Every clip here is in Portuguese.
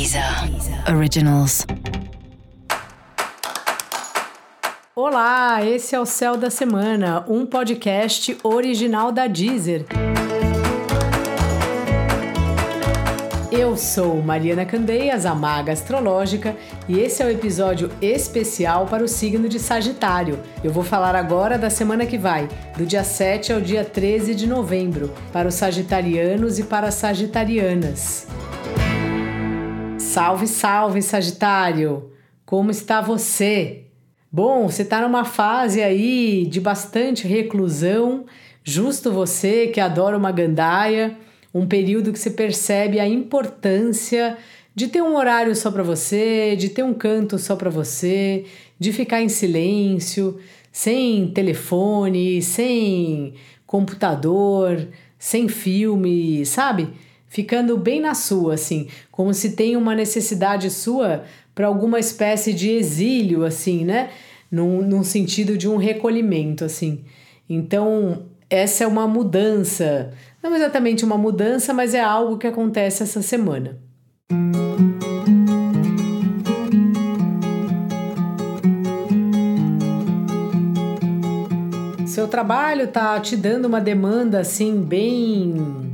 Deezer Originals. Olá, esse é o Céu da Semana, um podcast original da Deezer. Eu sou Mariana Candeias, a maga astrológica, e esse é o episódio especial para o signo de Sagitário. Eu vou falar agora da semana que vai, do dia 7 ao dia 13 de novembro, para os sagitarianos e para as sagitarianas. Salve, salve, Sagitário! Como está você? Bom, você está numa fase aí de bastante reclusão, justo você que adora uma gandaia um período que você percebe a importância de ter um horário só para você, de ter um canto só para você, de ficar em silêncio, sem telefone, sem computador, sem filme, sabe? Ficando bem na sua, assim, como se tem uma necessidade sua para alguma espécie de exílio, assim, né? Num, num sentido de um recolhimento, assim. Então, essa é uma mudança não exatamente uma mudança, mas é algo que acontece essa semana. Seu trabalho está te dando uma demanda assim bem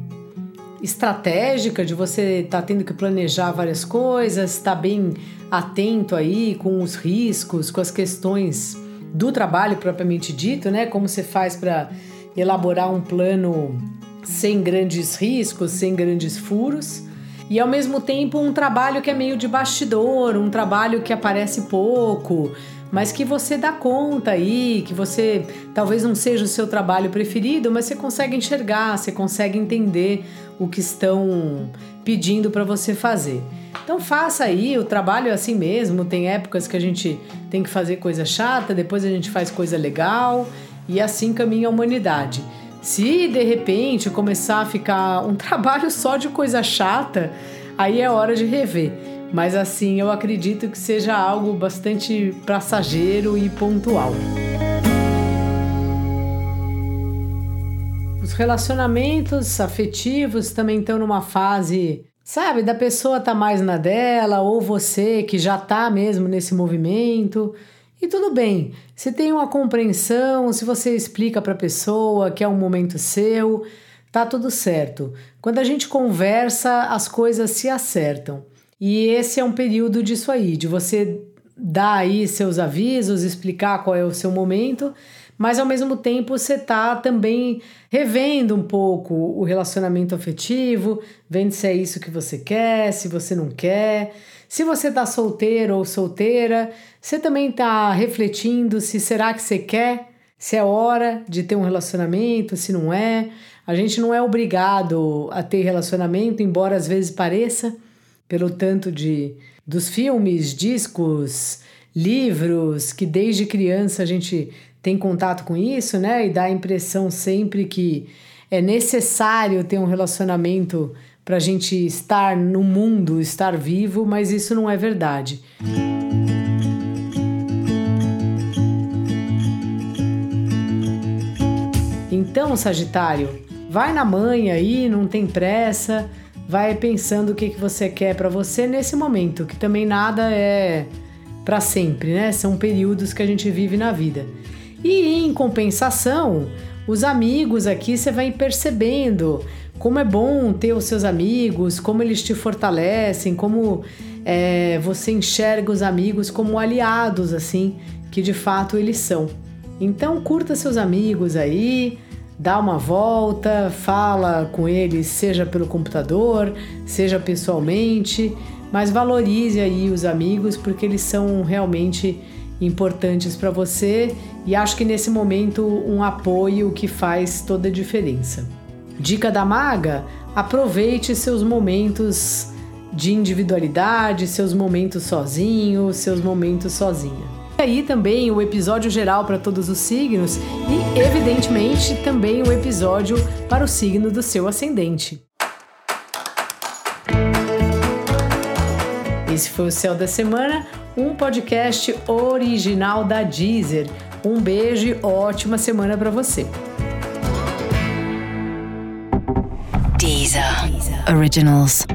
estratégica de você estar tá tendo que planejar várias coisas, estar tá bem atento aí com os riscos, com as questões do trabalho propriamente dito, né? Como você faz para elaborar um plano sem grandes riscos, sem grandes furos. E ao mesmo tempo um trabalho que é meio de bastidor, um trabalho que aparece pouco, mas que você dá conta aí, que você talvez não seja o seu trabalho preferido, mas você consegue enxergar, você consegue entender o que estão pedindo para você fazer. Então faça aí, o trabalho é assim mesmo, tem épocas que a gente tem que fazer coisa chata, depois a gente faz coisa legal e assim caminha a humanidade. Se de repente começar a ficar um trabalho só de coisa chata, aí é hora de rever. Mas assim, eu acredito que seja algo bastante passageiro e pontual. Os relacionamentos afetivos também estão numa fase, sabe, da pessoa tá mais na dela, ou você que já tá mesmo nesse movimento. E tudo bem, se tem uma compreensão, se você explica para a pessoa que é um momento seu, tá tudo certo. Quando a gente conversa, as coisas se acertam. E esse é um período disso aí, de você dar aí seus avisos, explicar qual é o seu momento, mas ao mesmo tempo você tá também revendo um pouco o relacionamento afetivo, vendo se é isso que você quer, se você não quer. Se você está solteiro ou solteira, você também está refletindo se será que você quer, se é hora de ter um relacionamento, se não é. A gente não é obrigado a ter relacionamento, embora às vezes pareça, pelo tanto de dos filmes, discos, livros que desde criança a gente tem contato com isso, né? E dá a impressão sempre que é necessário ter um relacionamento para a gente estar no mundo, estar vivo, mas isso não é verdade. Então, Sagitário, vai na manhã aí, não tem pressa, vai pensando o que, que você quer para você nesse momento, que também nada é para sempre, né? São períodos que a gente vive na vida. E em compensação, os amigos aqui você vai percebendo como é bom ter os seus amigos, como eles te fortalecem, como é, você enxerga os amigos como aliados, assim, que de fato eles são. Então curta seus amigos aí, dá uma volta, fala com eles, seja pelo computador, seja pessoalmente, mas valorize aí os amigos porque eles são realmente importantes para você e acho que nesse momento um apoio que faz toda a diferença. Dica da maga: aproveite seus momentos de individualidade, seus momentos sozinho, seus momentos sozinha. Aí também o episódio geral para todos os signos e, evidentemente, também o episódio para o signo do seu ascendente. Esse foi o Céu da Semana, um podcast original da Deezer. Um beijo e ótima semana para você. Deezer. Originals.